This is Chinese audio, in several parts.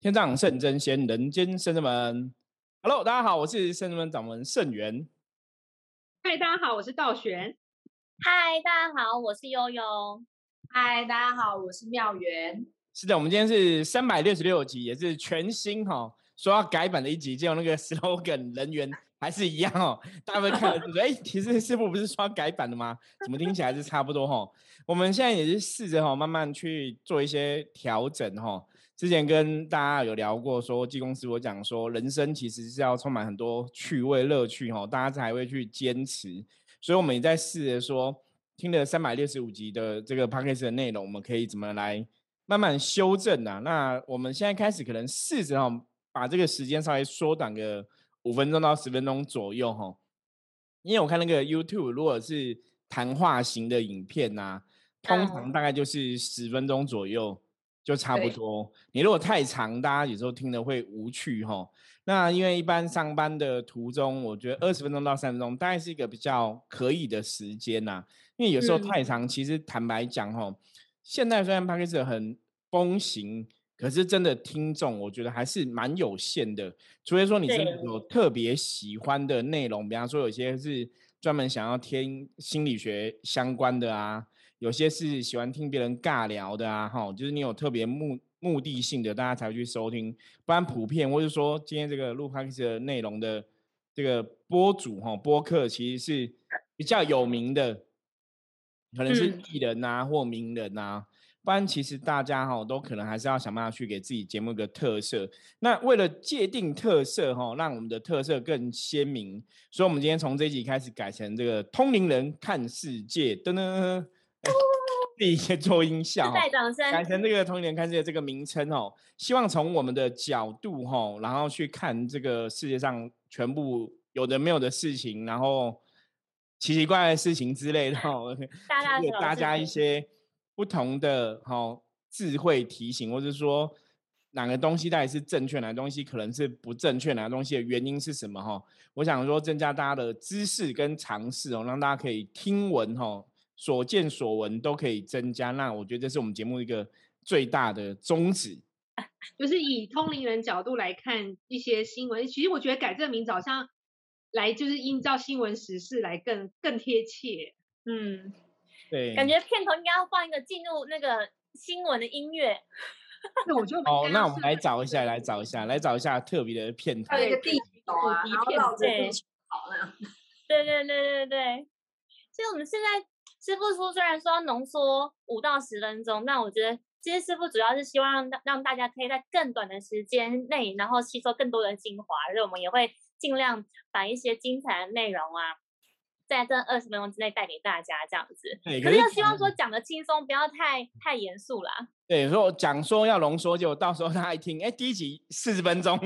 天上圣真仙，人间圣人们。Hello，大家好，我是圣人们掌门圣元。嗨，大家好，我是道玄。嗨，大家好，我是悠悠。嗨，大家好，我是妙元。是的，我们今天是三百六十六集，也是全新哈，说要改版的一集，结果那个 slogan 人员还是一样哦。大家会看了就说，哎，其实师傅不是说要改版的吗？怎么听起来是差不多哈？我们现在也是试着哈，慢慢去做一些调整哈。之前跟大家有聊过，说技工师我讲说，人生其实是要充满很多趣味乐趣哈，大家才会去坚持。所以我们也在试着说，听了三百六十五集的这个 p a c k a g e 的内容，我们可以怎么来慢慢修正啊？那我们现在开始可能试着哈，把这个时间稍微缩短个五分钟到十分钟左右哈。因为我看那个 YouTube，如果是谈话型的影片呐，通常大概就是十分钟左右。就差不多。你如果太长，大家有时候听的会无趣哈。那因为一般上班的途中，我觉得二十分钟到三分钟大概是一个比较可以的时间呐。因为有时候太长，其实坦白讲哈，现在虽然 p a c k a g e 很风行，可是真的听众我觉得还是蛮有限的。除非说你真的有特别喜欢的内容，比方说有些是专门想要听心理学相关的啊。有些是喜欢听别人尬聊的啊，哈，就是你有特别目目的性的，大家才会去收听。不然普遍，或者说今天这个录 p o 的内容的这个播主哈，播客其实是比较有名的，可能是艺人呐或名人呐。不然其实大家哈都可能还是要想办法去给自己节目一个特色。那为了界定特色哈，让我们的特色更鲜明，所以我们今天从这一集开始改成这个通灵人看世界，噔噔。第一个做音效，带掌声，改成这个“童年看世界”这个名称哦。希望从我们的角度哈，然后去看这个世界上全部有的没有的事情，然后奇奇怪怪的事情之类的，给大家一些不同的哈智慧提醒，或者说哪个东西到底是正确，哪个东西可能是不正确，哪个东西的原因是什么哈？我想说增加大家的知识跟尝试哦，让大家可以听闻哈。所见所闻都可以增加，那我觉得这是我们节目一个最大的宗旨，就是以通灵人角度来看一些新闻。其实我觉得改这个名字好像来就是依照新闻时事来更更贴切。嗯，对，感觉片头应该要放一个进入那个新闻的音乐。那我就哦，那我们来找一下，来找一下，来找一下特别的片头。还有一个地图啊，然后绕着好了。对对对对对，其实我们现在。师傅说，虽然说浓缩五到十分钟，那我觉得其实师傅主要是希望让让大家可以在更短的时间内，然后吸收更多的精华，所以我们也会尽量把一些精彩的内容啊。在这二十分钟之内带给大家这样子，可是又希望说讲的轻松，不要太太严肃啦。对，说讲说要浓缩，就到时候大家一听，哎，第一集四十分钟，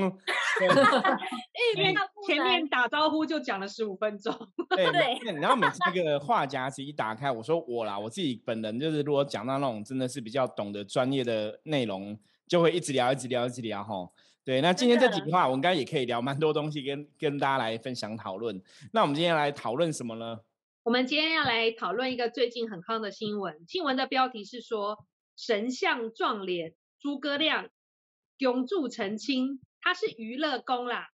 因为前面打招呼就讲了十五分钟。对对。然后每次那个话匣子一打开，我说我啦，我自己本人就是，如果讲到那种真的是比较懂得专业的内容，就会一直聊，一直聊，一直聊哈。对，那今天这几句话，我应该也可以聊蛮多东西，跟跟大家来分享讨论。那我们今天来讨论什么呢？我们今天要来讨论一个最近很夯的新闻。新闻的标题是说，神像撞脸，诸葛亮永驻澄清，他是娱乐宫啦。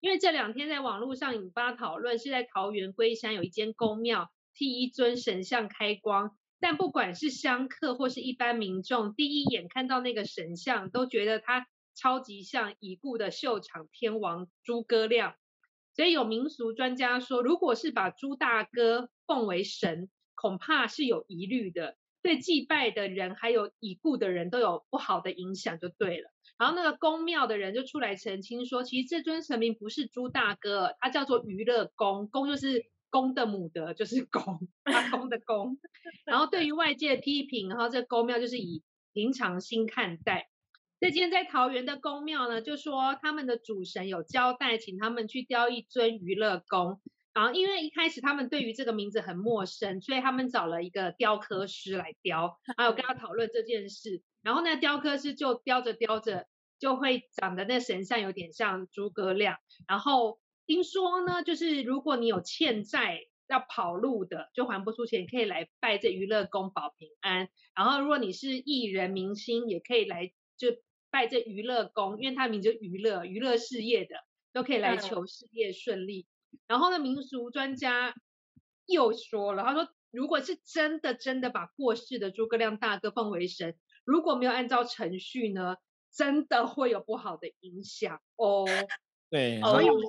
因为这两天在网络上引发讨论，是在桃园龟山有一间宫庙替一尊神像开光，但不管是香客或是一般民众，第一眼看到那个神像，都觉得他。超级像已故的秀场天王诸葛亮，所以有民俗专家说，如果是把朱大哥奉为神，恐怕是有疑虑的，对祭拜的人还有已故的人都有不好的影响，就对了。然后那个宫庙的人就出来澄清说，其实这尊神明不是朱大哥，他叫做娱乐公，公就是公的母的，就是公，公的公。然后对于外界批评，然后这宫庙就是以平常心看待。这间在桃园的宫庙呢，就说他们的主神有交代，请他们去雕一尊娱乐宫。然后因为一开始他们对于这个名字很陌生，所以他们找了一个雕刻师来雕，还有跟他讨论这件事。然后呢，雕刻师就雕着雕着，就会长得那神像有点像诸葛亮。然后听说呢，就是如果你有欠债要跑路的，就还不出钱，可以来拜这娱乐宫保平安。然后如果你是艺人明星，也可以来就。拜这娱乐宫，因为它名就娱乐，娱乐事业的都可以来求事业顺利。然后呢，民俗专家又说了，他说，如果是真的真的把过世的诸葛亮大哥奉为神，如果没有按照程序呢，真的会有不好的影响哦。对，所以我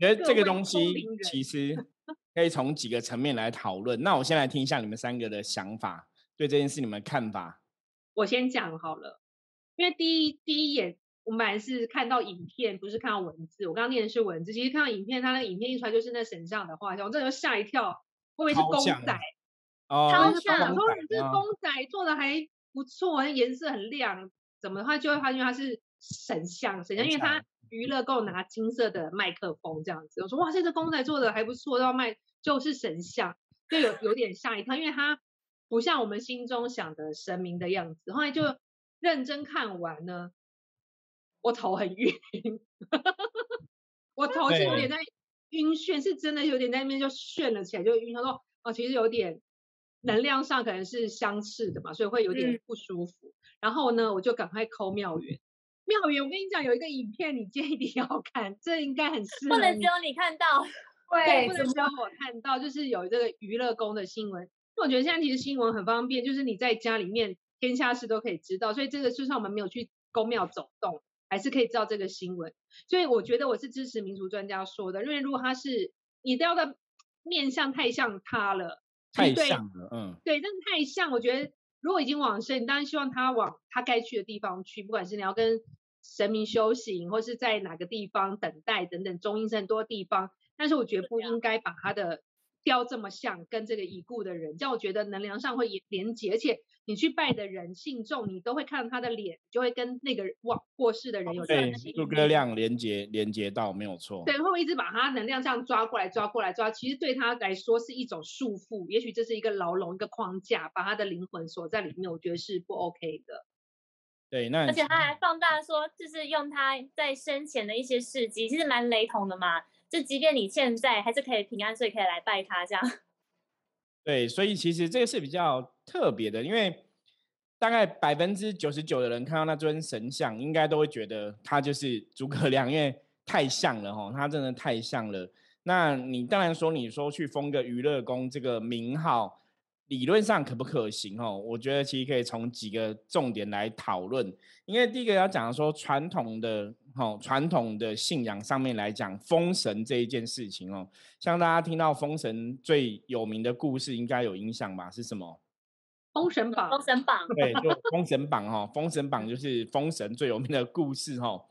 觉得这个东西其实 可以从几个层面来讨论。那我先来听一下你们三个的想法，对这件事你们看法。我先讲好了，因为第一第一眼我们本来是看到影片，不是看到文字。我刚刚念的是文字，其实看到影片，他那个影片一出来就是那神像的画像，我真的吓一跳，我以为是公仔？哦，超像，说你这个公仔做的还不错，颜色很亮，怎么的话就会发现它是神像，神像，因为它。娱乐够拿金色的麦克风这样子，我说哇，这个公仔做的还不错，要卖就是神像，就有有点吓一跳，因为它不像我们心中想的神明的样子。后来就认真看完呢，我头很晕，我头是有点在晕眩，是真的有点在那边就眩了起来，就晕。他说哦，其实有点能量上可能是相似的嘛，所以会有点不舒服。然后呢，我就赶快抠妙缘。妙缘，我跟你讲，有一个影片，你建议一定要看，这应该很适合。不能只有你看到，对，不能只有我看到，就是有这个娱乐宫的新闻。我觉得现在其实新闻很方便，就是你在家里面天下事都可以知道，所以这个就算我们没有去宫庙走动，还是可以知道这个新闻。所以我觉得我是支持民俗专家说的，因为如果他是你都要的面相太像他了，太像了，嗯，对，真的太像，我觉得。如果已经往生，你当然希望他往他该去的地方去，不管是你要跟神明修行，或是在哪个地方等待等等，中阴是很多地方。但是我觉得不应该把他的雕这么像，跟这个已故的人，这样我觉得能量上会连结，而且。你去拜的人信众，你都会看到他的脸，就会跟那个往过世的人有关系。诸葛亮连接连接到没有错。对，会一直把他能量这样抓过来，抓过来，抓。其实对他来说是一种束缚，也许这是一个牢笼，一个框架，把他的灵魂锁在里面。我觉得是不 OK 的。对，那而且他还放大说，就是用他在生前的一些事迹，其实蛮雷同的嘛。就即便你现在还是可以平安，所以可以来拜他这样。对，所以其实这个是比较特别的，因为大概百分之九十九的人看到那尊神像，应该都会觉得他就是诸葛亮，因为太像了哈，他真的太像了。那你当然说，你说去封个娱乐宫这个名号。理论上可不可行哦？我觉得其实可以从几个重点来讨论。因为第一个要讲说传统的哦，传统的信仰上面来讲，封神这一件事情哦，像大家听到封神最有名的故事，应该有印象吧？是什么？封神榜。封神榜。对，就封神榜哈，封神榜就是封神最有名的故事哈。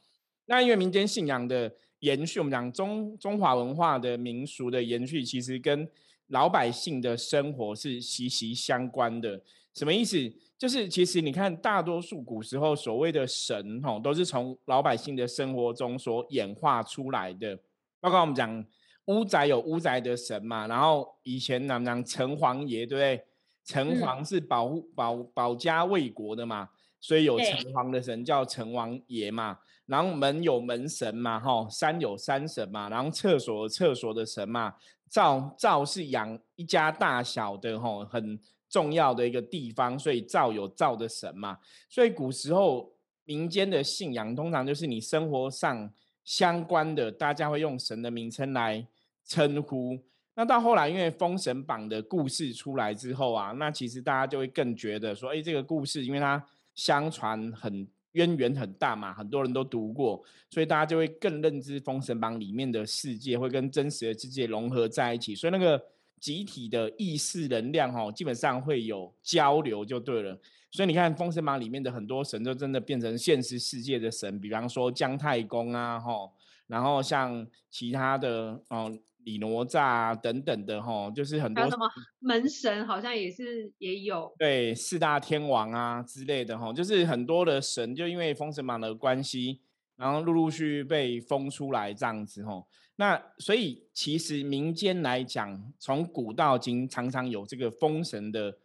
那因为民间信仰的延续，我们讲中中华文化的民俗的延续，其实跟老百姓的生活是息息相关的，什么意思？就是其实你看，大多数古时候所谓的神，吼，都是从老百姓的生活中所演化出来的。包括我们讲屋宅有屋宅的神嘛，然后以前咱们讲城隍爷，对不对？城隍是保护保保家卫国的嘛，所以有城隍的神叫城隍爷嘛。然后门有门神嘛，吼，山有山神嘛，然后厕所有厕所的神嘛。灶灶是养一家大小的吼，很重要的一个地方，所以灶有灶的神嘛。所以古时候民间的信仰，通常就是你生活上相关的，大家会用神的名称来称呼。那到后来，因为《封神榜》的故事出来之后啊，那其实大家就会更觉得说，哎，这个故事因为它相传很。渊源很大嘛，很多人都读过，所以大家就会更认知《封神榜》里面的世界会跟真实的世界融合在一起，所以那个集体的意识能量哈，基本上会有交流就对了。所以你看《封神榜》里面的很多神，就真的变成现实世界的神，比方说姜太公啊，哈，然后像其他的哦。李哪吒啊等等的哈，就是很多什么门神好像也是也有对四大天王啊之类的哈，就是很多的神就因为封神榜的关系，然后陆陆续续被封出来这样子哈。那所以其实民间来讲，从古到今常常有这个封神的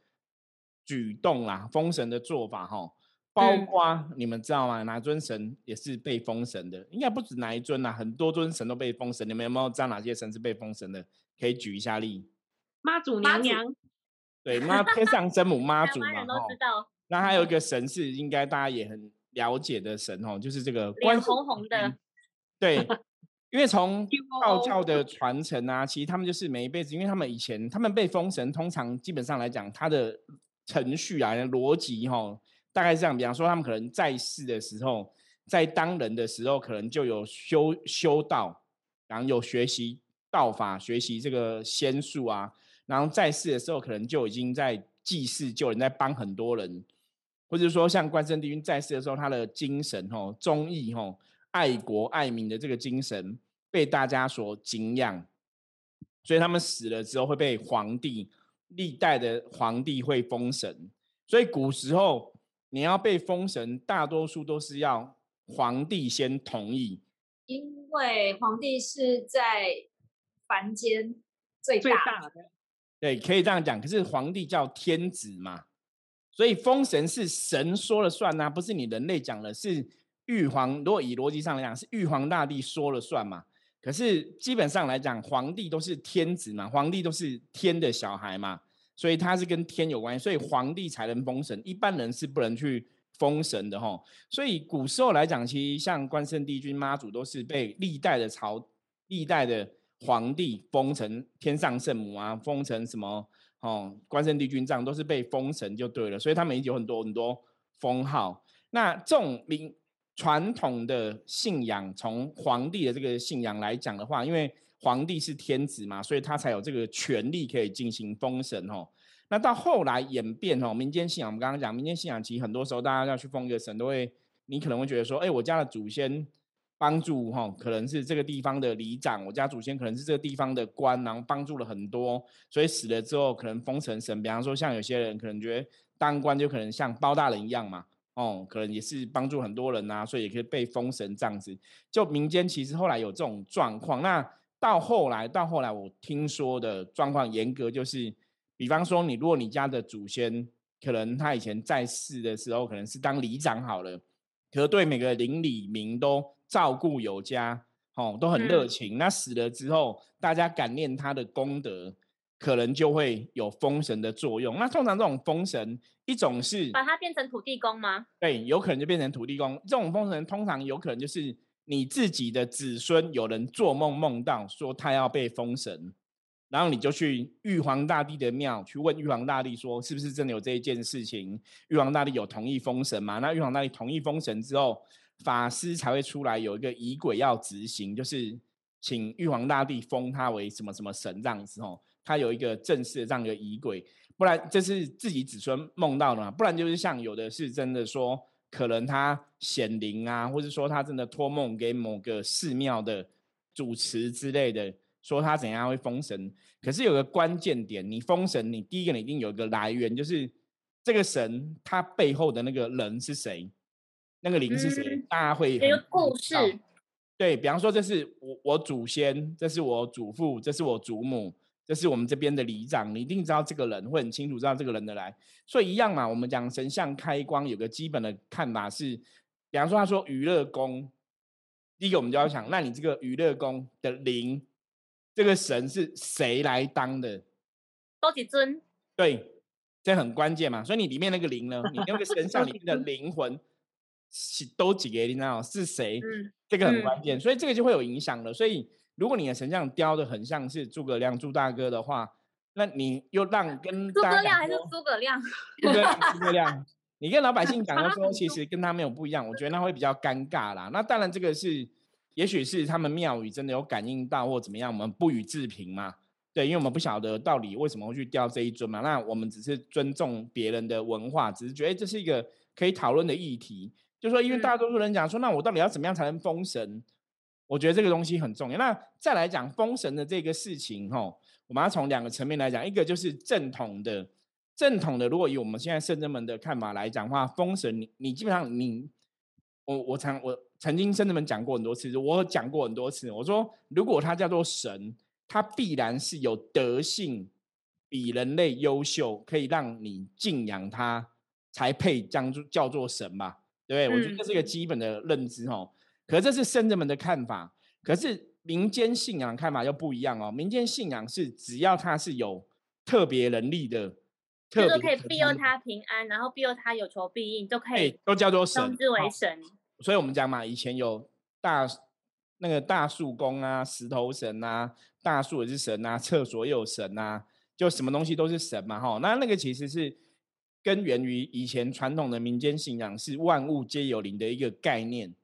举动啦，封神的做法哈。包括你们知道吗？哪尊神也是被封神的？应该不止哪一尊啊，很多尊神都被封神。你们有没有知道哪些神是被封神的？可以举一下例。妈祖娘娘。对，妈天上真母妈祖嘛。都知道。那还有一个神是应该大家也很了解的神哦，就是这个关红红的。对，因为从道教的传承啊，其实他们就是每一辈子，因为他们以前他们被封神，通常基本上来讲，他的程序啊、逻辑哈，大概是这样。比方说，他们可能在世的时候，在当人的时候，可能就有修修道，然后有学习道法，学习这个仙术啊，然后在世的时候，可能就已经在祭祀救人，在帮很多人，或者说像关圣帝君在世的时候，他的精神吼、忠义吼。爱国爱民的这个精神被大家所敬仰，所以他们死了之后会被皇帝历代的皇帝会封神。所以古时候你要被封神，大多数都是要皇帝先同意，因为皇帝是在凡间最大的。对，可以这样讲。可是皇帝叫天子嘛，所以封神是神说了算呐，不是你人类讲了，是。玉皇，如果以逻辑上来讲，是玉皇大帝说了算嘛？可是基本上来讲，皇帝都是天子嘛，皇帝都是天的小孩嘛，所以他是跟天有关系，所以皇帝才能封神，一般人是不能去封神的哈。所以古时候来讲，其实像关圣帝君、妈祖都是被历代的朝、历代的皇帝封成天上圣母啊，封成什么哦，关圣帝君这样都是被封神就对了，所以他们有很多很多封号。那这种名。传统的信仰，从皇帝的这个信仰来讲的话，因为皇帝是天子嘛，所以他才有这个权利可以进行封神哦。那到后来演变哦，民间信仰，我们刚刚讲民间信仰，其实很多时候大家要去封一个神，都会你可能会觉得说，哎，我家的祖先帮助哈，可能是这个地方的里长，我家祖先可能是这个地方的官，然后帮助了很多，所以死了之后可能封成神。比方说，像有些人可能觉得当官就可能像包大人一样嘛。哦，可能也是帮助很多人呐，所以也可以被封神这样子。就民间其实后来有这种状况，那到后来到后来我听说的状况严格就是，比方说你如果你家的祖先可能他以前在世的时候可能是当里长好了，可对每个邻里民都照顾有加，哦，都很热情。那死了之后，大家感念他的功德。可能就会有封神的作用。那通常这种封神，一种是把它变成土地公吗？对，有可能就变成土地公。这种封神通常有可能就是你自己的子孙有人做梦梦到说他要被封神，然后你就去玉皇大帝的庙去问玉皇大帝说是不是真的有这一件事情？玉皇大帝有同意封神吗？那玉皇大帝同意封神之后，法师才会出来有一个仪轨要执行，就是请玉皇大帝封他为什么什么神这样子哦。他有一个正式的这样一个仪轨，不然这是自己子孙梦到的嘛？不然就是像有的是真的说，可能他显灵啊，或者说他真的托梦给某个寺庙的主持之类的，说他怎样会封神。可是有个关键点，你封神，你第一个你一定有一个来源，就是这个神他背后的那个人是谁，那个灵是谁，大家会一个故事。对比方说，这是我我祖先，这是我祖父，这是我祖母。这是我们这边的里长，你一定知道这个人，会很清楚知道这个人的来。所以一样嘛，我们讲神像开光有个基本的看法是，比方说他说娱乐宫，第一个我们就要想，那你这个娱乐宫的灵，这个神是谁来当的？多几尊？对，这很关键嘛。所以你里面那个灵呢，你那个神像 里面的灵魂是都几个？你知道是谁？嗯，这个很关键，所以这个就会有影响了。所以。如果你的神像雕的很像是诸葛亮朱大哥的话，那你又让跟诸葛亮还是诸葛亮？诸葛亮，诸葛亮，你跟老百姓讲的时候，其实 跟他没有不一样，我觉得那会比较尴尬啦。那当然，这个是也许是他们庙宇真的有感应到或怎么样，我们不予置评嘛。对，因为我们不晓得到底为什么会去雕这一尊嘛。那我们只是尊重别人的文化，只是觉得这是一个可以讨论的议题。就说，因为大多数人讲说，那我到底要怎么样才能封神？我觉得这个东西很重要。那再来讲封神的这个事情，哈，我们要从两个层面来讲。一个就是正统的，正统的，如果以我们现在圣人们的看法来讲的话，封神，你你基本上你，我我曾我曾经圣人们讲过很多次，我讲过很多次，我说如果他叫做神，他必然是有德性比人类优秀，可以让你敬仰他，才配将叫做神吧？对不对？我觉得这是一个基本的认知，哈。可这是圣人们的看法，可是民间信仰看法又不一样哦。民间信仰是只要他是有特别能力的，就是特别可可以庇佑他平安，然后庇佑他有求必应，都可对以都叫做称神哦之为神。所以我们讲嘛，以前有大那个大树公啊、石头神啊、大树也是神啊、厕所也有神啊，就什么东西都是神嘛，哈。那那个其实是根源于以前传统的民间信仰，是万物皆有灵的一个概念。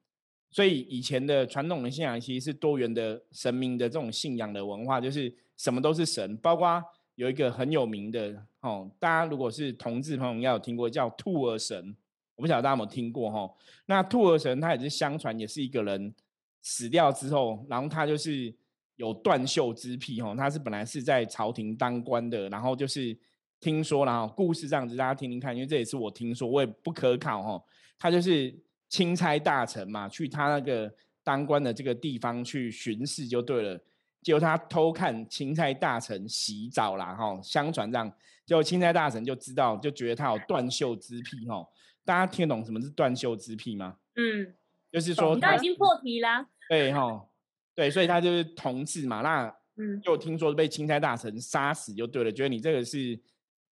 所以以前的传统的信仰其实是多元的神明的这种信仰的文化，就是什么都是神，包括有一个很有名的哦，大家如果是同志朋友应该有听过叫兔儿神，我不晓得大家有没有听过哈、那兔儿神他也是相传也是一个人死掉之后，然后他就是有断袖之癖哈、他是本来是在朝廷当官的，然后就是听说然后故事这样子，大家听听看，因为这也是我听说，我也不可考哈、他就是钦差大臣嘛，去他那个当官的这个地方去巡视就对了。结果他偷看钦差大臣洗澡啦，哈，相传这样，结果钦差大臣就知道，就觉得他有断袖之癖，哈。大家听得懂什么是断袖之癖吗？嗯，就是说他已经破题啦。对哈，对，所以他就是同志嘛。那嗯，就听说被钦差大臣杀死就对了，觉得你这个是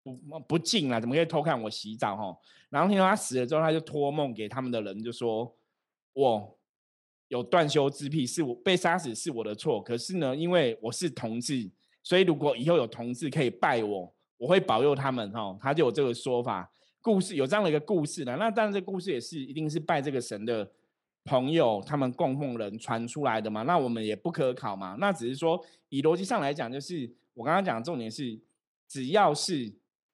不不敬啦，怎么可以偷看我洗澡哈？然后听说他死了之后，他就托梦给他们的人，就说我有断袖之癖，是我被杀死是我的错，可是呢，因为我是同志，所以如果以后有同志可以拜我，我会保佑他们哈。他就有这个说法，故事有这样的一个故事呢。那当然，这故事也是一定是拜这个神的朋友他们供奉人传出来的嘛。那我们也不可考嘛。那只是说以逻辑上来讲，就是我刚刚讲的重点是，只要是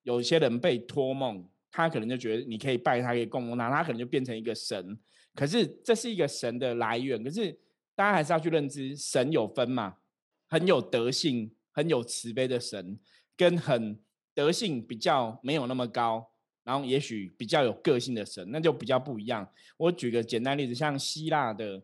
有些人被托梦，他可能就觉得你可以拜他，可以供奉他，他可能就变成一个神。可是这是一个神的来源，可是大家还是要去认知，神有分嘛，很有德性、很有慈悲的神，跟很德性比较没有那么高，然后也许比较有个性的神，那就比较不一样。我举个简单例子，像希腊的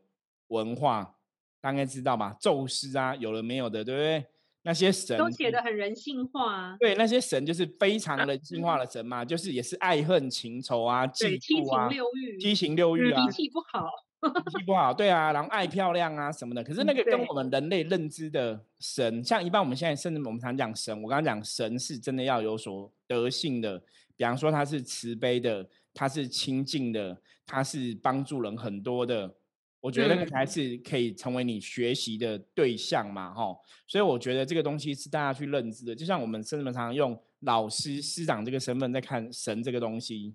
文化，大家知道吧？宙斯啊，有了没有的，对不对？那些神都写的很人性化啊。对，那些神就是非常人性化的神嘛，就是也是爱恨情仇啊、嫉妒啊七情六欲，七情六欲啊脾，气不好。脾气不好，对啊，然后爱漂亮啊什么的。可是那个跟我们人类认知的神，像一般我们现在甚至我们常讲神，我刚刚讲神是真的要有所德性的，比方说他是慈悲的，他是亲近的，他是帮助人很多的。我觉得那个嗯才是可以成为你学习的对象嘛，哈。所以我觉得这个东西是大家去认知的，就像我们甚至常常用老师、师长这个身份在看神这个东西。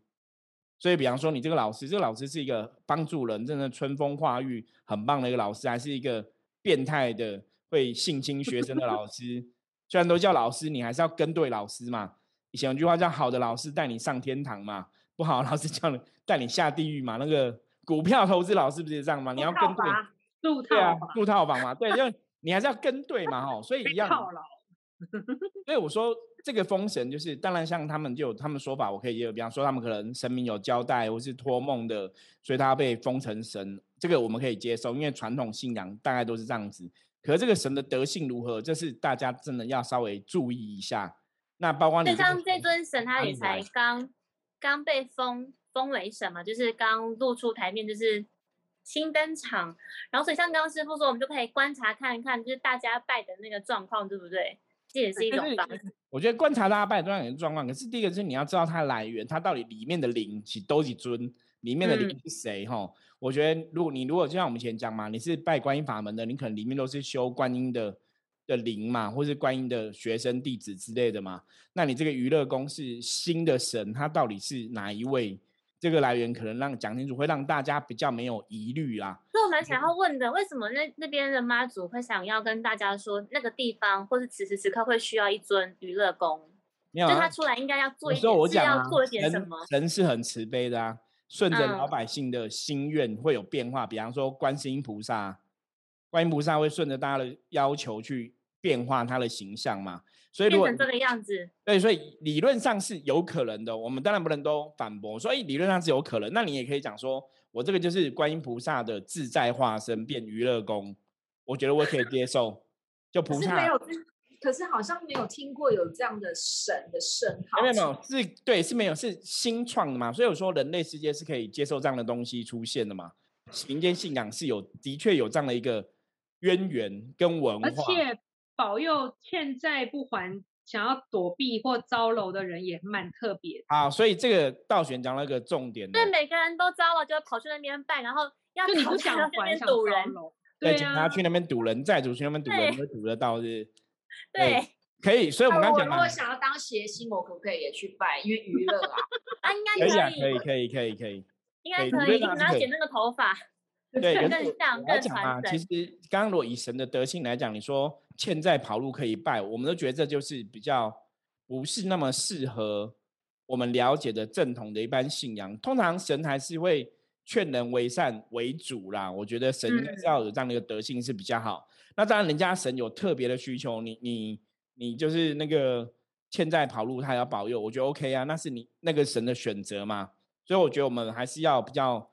所以，比方说，你这个老师，这个老师是一个帮助人，真的春风化雨，很棒的一个老师，还是一个变态的会性侵学生的老师？虽然都叫老师，你还是要跟对老师嘛。以前有句话叫“好的老师带你上天堂”嘛，不好的老师叫你带你下地狱嘛。那个股票投资老师不是也这样吗？你要跟对，入对啊套房，入套房嘛，对，就你还是要跟对嘛，哈。所以一样。所以我说这个封神就是，当然像他们就有他们说法，我可以也有，比方说他们可能神明有交代或是托梦的，所以他被封成神，这个我们可以接受，因为传统信仰大概都是这样子。可是这个神的德性如何，这是大家真的要稍微注意一下。那包括你像这尊神，他也才刚刚被封封为神嘛，就是刚露出台面，就是新登场。然后所以像刚刚师傅说，我们就可以观察看一看，就是大家拜的那个状况，对不对？这也是一种方式。我觉得观察大家拜当然有状况，可是第一个是你要知道它的来源，它到底里面的灵是都几尊，里面的灵嗯是谁哈、我觉得如果你如果就像我们以前讲嘛，你是拜观音法门的，你可能里面都是修观音的的灵嘛，或是观音的学生弟子之类的嘛。那你这个娱乐宫是新的神，他到底是哪一位？这个来源可能让讲清楚，会让大家比较没有疑虑啦。所以我蛮想要问的，为什么那那边的妈祖会想要跟大家说，那个地方或是此时此刻会需要一尊娱乐宫？没有啊就他出来应该要做一点，是我讲啊，要做一点什神么？神是很慈悲的啊，顺着老嗯百姓的心愿会有变化。比方说观世音菩萨，观音菩萨会顺着大家的要求去变化他的形象嘛。所以如果变成这个样子，对，所以理论上是有可能的。我们当然不能都反驳，所以理论上是有可能。那你也可以讲说，我这个就是观音菩萨的自在化身变娱乐宫，我觉得我可以接受。就菩萨可是没有，可是好像没有听过有这样的神的圣号。没有没有，是对是没有是新创的嘛，所以我说人类世界是可以接受这样的东西出现的嘛。民间信仰是有的确有这样的一个渊源跟文而化，且保佑欠债不还想要躲避或招楼的人也蛮特别的。好，所以这个道玄讲了一个重点的，对，每个人都招了，就会跑去那边拜，然后要就你不想还堵人招。楼，对，警察去那边堵人，债主去那边堵人，对会堵得到是？对，可以。所以我们刚刚讲嘛那我如果，想要当谐星，我可不可以也去拜？因为娱乐啊，啊，应该可以啊，可以，可以，可以，可以。应该可以，理论上是可以然后剪那个头发，对，可更是像更我要讲啊，其实刚刚如果以神的德性来讲，你说欠债跑路可以拜，我们都觉得这就是比较不是那么适合我们了解的正统的一般信仰。通常神还是会劝人为善为主啦。我觉得神应该是嗯要有这样的一个德性是比较好。那当然，人家神有特别的需求，你你你就是那个欠债跑路，他要保佑，我觉得 OK 啊，那是你那个神的选择嘛。所以我觉得我们还是要比较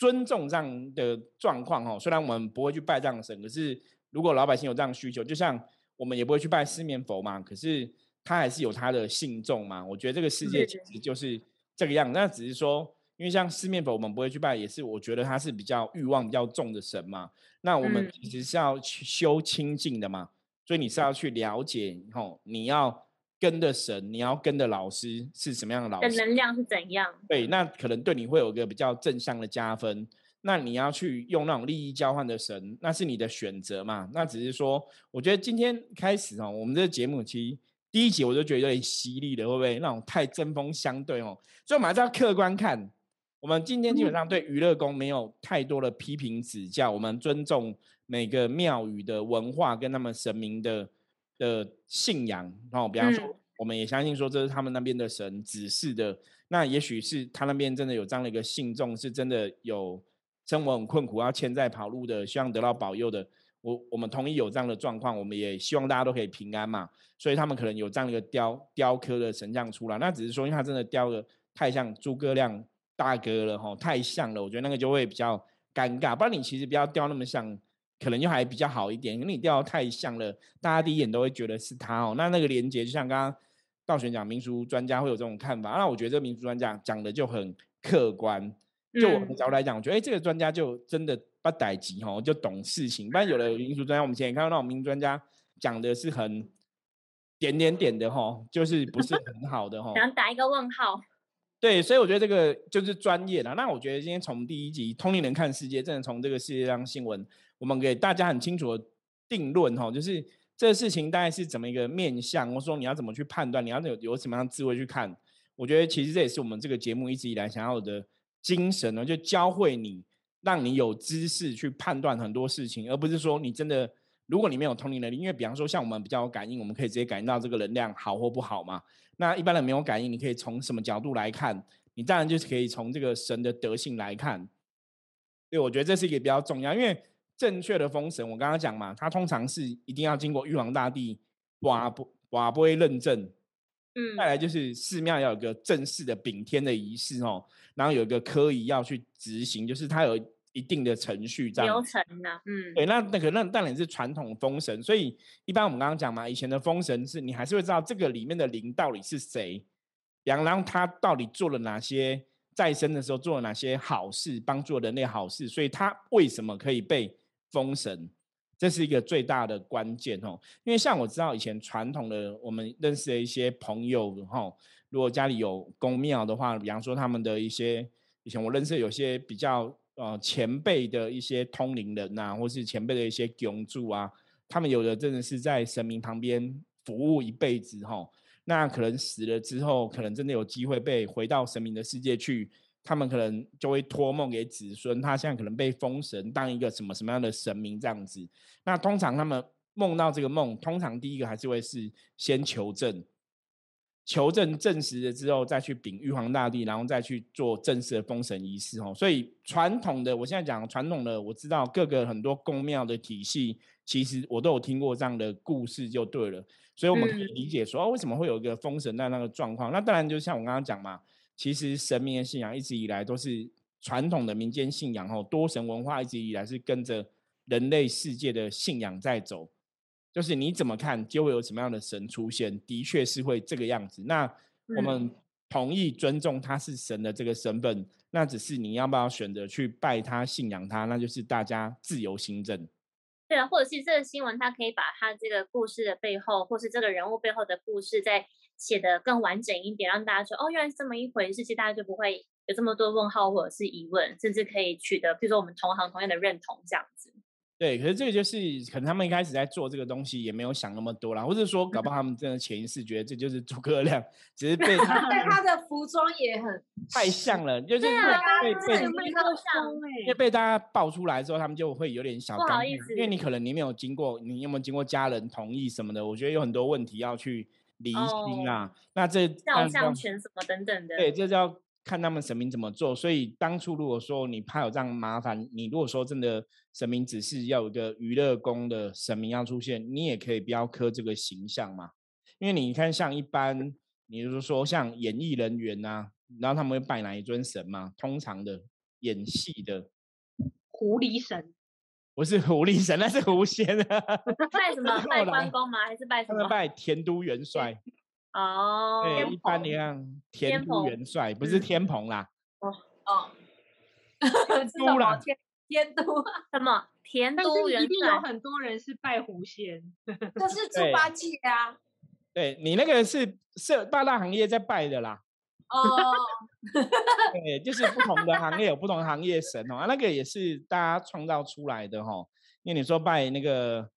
尊重这样的状况哦。虽然我们不会去拜这样的神，可是如果老百姓有这样的需求，就像我们也不会去拜四面佛嘛，可是他还是有他的信众嘛。我觉得这个世界其是实就是这个样，那只是说，因为像四面佛我们不会去拜，也是我觉得他是比较欲望比较重的神嘛。那我们嗯其实是要去修清净的嘛，所以你是要去了解吼，你要跟的神，你要跟的老师是什么样的老的师。能量是怎样？对，那可能对你会有一个比较正向的加分。那你要去用那种利益交换的神，那是你的选择嘛？那只是说，我觉得今天开始哦，我们这个节目其实第一集我就觉得有点犀利了，会不会那种太针锋相对哦？所以我们还是要客观看。我们今天基本上对娱乐宫没有太多的批评指教，我们尊重每个庙宇的文化跟他们神明的的信仰。然后，比方说嗯，我们也相信说这是他们那边的神指示的。那也许是他那边真的有这样的一个信众，是真的有生活很困苦，要欠债跑路的，希望得到保佑的。我我们同意有这样的状况，我们也希望大家都可以平安嘛。所以他们可能有这样的一个雕雕刻的神像出来，那只是说，因为他真的雕的太像诸葛亮大哥了哈，太像了，我觉得那个就会比较尴尬。不然你其实不要雕那么像，可能就还比较好一点。因为你雕得太像了，大家第一眼都会觉得是他哦。那那个连接，就像刚刚道玄讲，民俗专家会有这种看法。那我觉得这个民俗专家讲的就很客观。就我的嗯角度来讲，我觉得哎、这个专家就真的不逮急哦，就懂事情。不然有的民俗专家，我们以前也看到那种民俗专家讲的是很点点点的哈，就是不是很好的哈。想打一个问号，对，所以我觉得这个就是专业了。那我觉得今天从第一集《通灵人看世界》，真的从这个世界上新闻，我们给大家很清楚的定论哈，就是这个事情大概是怎么一个面向，或者说你要怎么去判断，你要有有什么样的智慧去看。我觉得其实这也是我们这个节目一直以来想要的精神呢，就教会你，让你有知识去判断很多事情，而不是说你真的。如果你没有通灵能力，因为比方说像我们比较有感应，我们可以直接感应到这个能量好或不好嘛。那一般人没有感应，你可以从什么角度来看？你当然就是可以从这个神的德性来看。对，我觉得这是一个比较重要，因为正确的封神，我刚刚讲嘛，它通常是一定要经过玉皇大帝瓦不瓦不会认证，嗯。再来就是寺庙要有个正式的禀天的仪式哦，然后有一个科仪要去执行，就是它有一定的程序这样流程。呢？嗯，对，那那个那当然是传统封神，所以一般我们刚刚讲嘛，以前的封神是你还是会知道这个里面的灵到底是谁，然后他到底做了哪些在生的时候做了哪些好事，帮助人类好事，所以他为什么可以被封神，这是一个最大的关键哦。因为像我知道以前传统的我们认识的一些朋友哈，如果家里有公庙的话，比方说他们的一些以前我认识有些比较呃前辈的一些通灵人呐、或是前辈的一些永住啊，他们有的真的是在神明旁边服务一辈子哈。那可能死了之后，可能真的有机会被回到神明的世界去，他们可能就会托梦给子孙，他现在可能被封神，当一个什么什么样的神明这样子。那通常他们梦到这个梦，通常第一个还是会是先求证，求证证实了之后，再去禀玉皇大帝，然后再去做正式的封神仪式哦。所以传统的，我现在讲传统的，我知道各个很多宫庙的体系，其实我都有听过这样的故事，就对了。所以我们可以嗯理解说，哦，为什么会有一个封神的那个状况？那当然就像我刚刚讲嘛，其实神明的信仰一直以来都是传统的民间信仰哦，多神文化一直以来是跟着人类世界的信仰在走。就是你怎么看，就会有什么样的神出现，的确是会这个样子。那我嗯们同意尊重他是神的这个身份，那只是你要不要选择去拜他、信仰他，那就是大家自由行政。对啊，或者是这个新闻，它可以把它这个故事的背后，或是这个人物背后的故事，再写的更完整一点，让大家说哦，原来是这么一回事，其实大家就不会有这么多问号或者是疑问，甚至可以取得，比如说我们同行同样的认同这样子。对，可是这个就是可能他们一开始在做这个东西也没有想那么多啦，或者说搞不好他们真的潜意识觉得这就是诸葛亮，只是被 对他的服装也很太像了，就是被被被像因为被大家爆出来之后，他们就会有点小不好尴意尬，因为你可能你没有经过，你有没有经过家人同意什么的？我觉得有很多问题要去厘清啦。那这肖像权什么等等的。对，这就要看他们神明怎么做。所以当初如果说你怕有这样麻烦，你如果说真的神明只是要有一个娱乐宫的神明要出现，你也可以不要刻这个形象嘛。因为你看，像一般，你就是说像演艺人员呐、然后他们会拜哪一尊神嘛？通常的演戏的狐狸神，不是狐狸神，那是狐仙啊。拜什么？拜来关公吗？还是拜什他们么？拜田都元帅，哦，对，一般你蓬看田都元帅不是嗯天蓬啦，哦，哦 都啦天天都，什么？田都元帅一定有。很多人是拜狐仙，这是猪八戒啊。对你那个是是八大行业在拜的啦。哦，对，就是不同的行业有不同的行业神哦，啊那个也是大家创造出来的哈、因为你说拜那个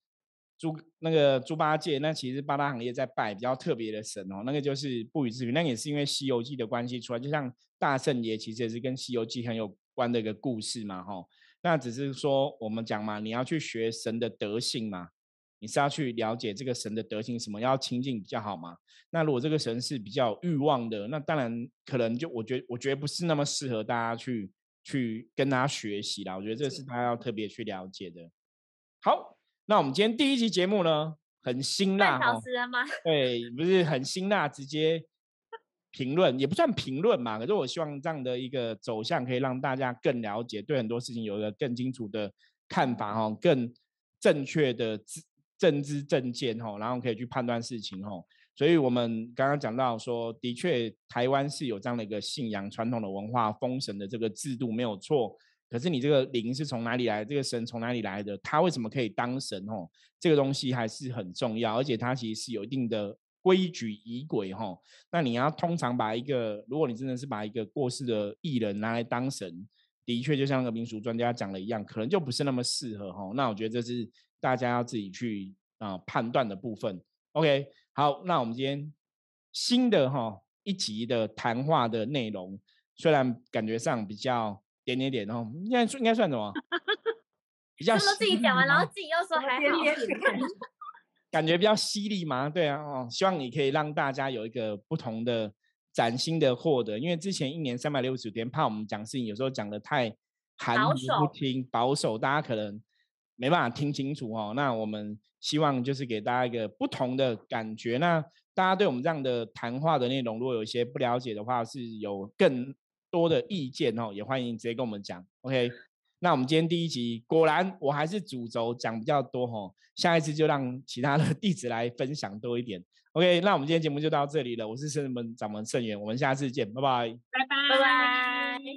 猪那个猪八戒，那其实八大行业在拜比较特别的神哦，那个就是不予置评，那个也是因为《西游记》的关系出来，就像大圣爷其实也是跟《西游记》很有关的一个故事嘛哈、那只是说我们讲嘛，你要去学神的德性嘛，你是要去了解这个神的德行，什么要亲近比较好嘛。那如果这个神是比较有欲望的，那当然可能就我觉得我觉得不是那么适合大家去去跟他学习啦。我觉得这是大家要特别去了解的。好，那我们今天第一集节目呢，很辛辣哦？对，不是很辛辣，直接评论也不算评论嘛。可是我希望这样的一个走向可以让大家更了解，对很多事情有一个更清楚的看法哦，更正确的知政治正见吼，然后可以去判断事情吼。所以我们刚刚讲到说，的确台湾是有这样的一个信仰传统的文化封神的这个制度没有错。可是你这个灵是从哪里来？这个神从哪里来的？他为什么可以当神？吼，这个东西还是很重要，而且它其实是有一定的规矩仪轨哈。那你要通常把一个，如果你真的是把一个过世的艺人拿来当神，的确就像那个民俗专家讲的一样，可能就不是那么适合哈。那我觉得这是大家要自己去啊、判断的部分。OK，好，那我们今天新的哈一集的谈话的内容，虽然感觉上比较点点点哦，应该算应该算什么？比较 他们自己讲完，然后自己又说还 感觉比较犀利嘛，对啊，哦，希望你可以让大家有一个不同的崭新的获得，因为之前一年三百六十五天，怕我们讲事情有时候讲的太含保糊不守听，保守，大家可能没办法听清楚哦。那我们希望就是给大家一个不同的感觉。那大家对我们这样的谈话的内容，如果有一些不了解的话，是有更多的意见哦，也欢迎直接跟我们讲。OK，那我们今天第一集，果然我还是主轴讲比较多哦，下一次就让其他的 弟子来分享多一点。OK，那我们今天节目就到这里了，我是圣门掌门圣元，我们下次见，拜拜。拜拜拜拜。